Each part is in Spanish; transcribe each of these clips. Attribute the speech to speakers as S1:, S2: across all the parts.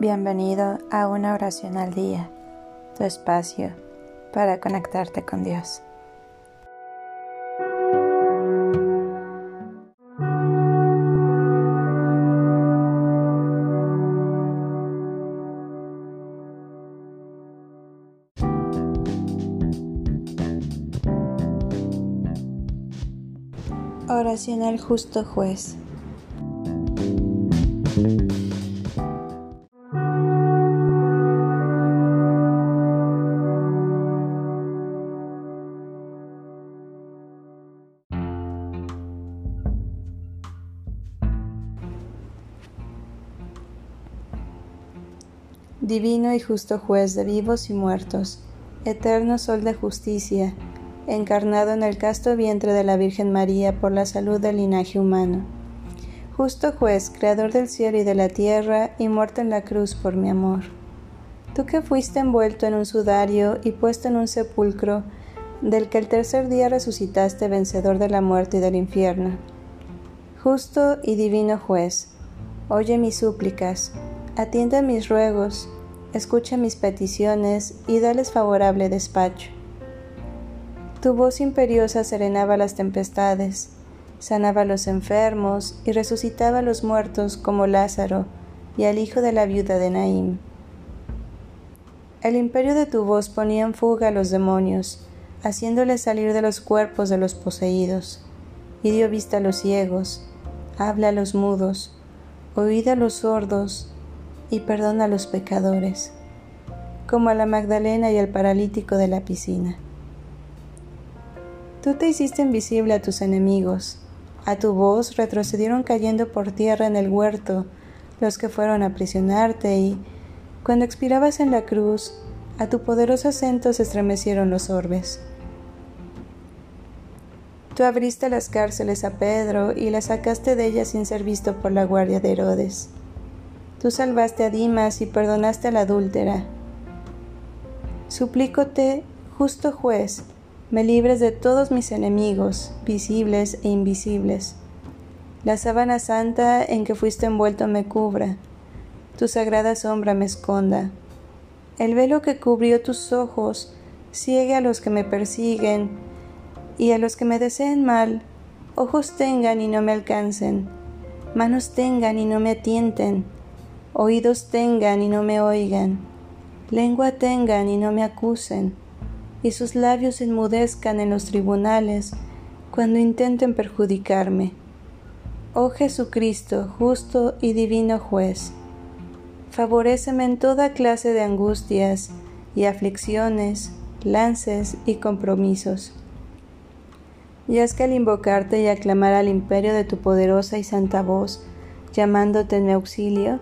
S1: Bienvenido a una oración al día, tu espacio para conectarte con Dios. Oración al justo juez. Divino y justo juez de vivos y muertos, eterno sol de justicia, encarnado en el casto vientre de la Virgen María por la salud del linaje humano. Justo juez, creador del cielo y de la tierra, y muerto en la cruz por mi amor. Tú que fuiste envuelto en un sudario y puesto en un sepulcro, del que el tercer día resucitaste vencedor de la muerte y del infierno. Justo y divino juez, oye mis súplicas, atiende mis ruegos, escucha mis peticiones y dales favorable despacho. Tu voz imperiosa serenaba las tempestades, sanaba a los enfermos y resucitaba a los muertos como Lázaro y al hijo de la viuda de Naim. El imperio de tu voz ponía en fuga a los demonios, haciéndoles salir de los cuerpos de los poseídos, y dio vista a los ciegos, habla a los mudos, oída a los sordos, y perdona a los pecadores, como a la Magdalena y al paralítico de la piscina. Tú te hiciste invisible a tus enemigos, a tu voz retrocedieron cayendo por tierra en el huerto los que fueron a aprisionarte y, cuando expirabas en la cruz, a tu poderoso acento se estremecieron los orbes. Tú abriste las cárceles a Pedro y la sacaste de ellas sin ser visto por la guardia de Herodes. Tú salvaste a Dimas y perdonaste a la adúltera. Suplícote, justo juez, me libres de todos mis enemigos, visibles e invisibles. La sábana santa en que fuiste envuelto me cubra, tu sagrada sombra me esconda. El velo que cubrió tus ojos ciegue a los que me persiguen y a los que me deseen mal, ojos tengan y no me alcancen, manos tengan y no me atienten oídos tengan y no me oigan, lengua tengan y no me acusen, y sus labios enmudezcan en los tribunales cuando intenten perjudicarme. Oh Jesucristo, justo y divino juez, favoréceme en toda clase de angustias y aflicciones, lances y compromisos. Y es que al invocarte y aclamar al imperio de tu poderosa y santa voz, llamándote en mi auxilio,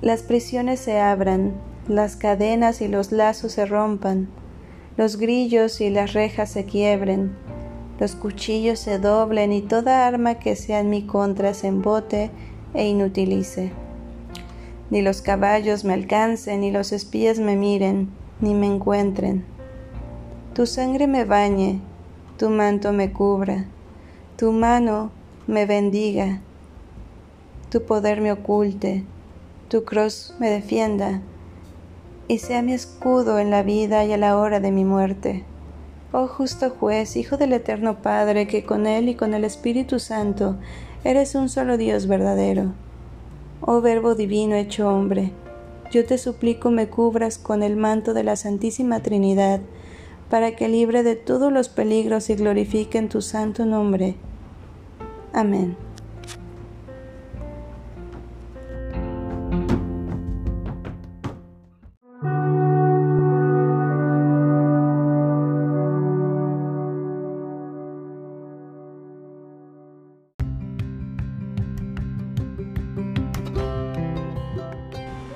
S1: las prisiones se abran, las cadenas y los lazos se rompan, los grillos y las rejas se quiebren, los cuchillos se doblen y toda arma que sea en mi contra se embote e inutilice. Ni los caballos me alcancen, ni los espías me miren, ni me encuentren. Tu sangre me bañe, tu manto me cubra, tu mano me bendiga, tu poder me oculte, tu cruz me defienda y sea mi escudo en la vida y a la hora de mi muerte. Oh justo juez, Hijo del Eterno Padre, que con Él y con el Espíritu Santo eres un solo Dios verdadero. Oh Verbo Divino hecho hombre, yo te suplico me cubras con el manto de la Santísima Trinidad, para que libre de todos los peligros y glorifique en tu santo nombre. Amén.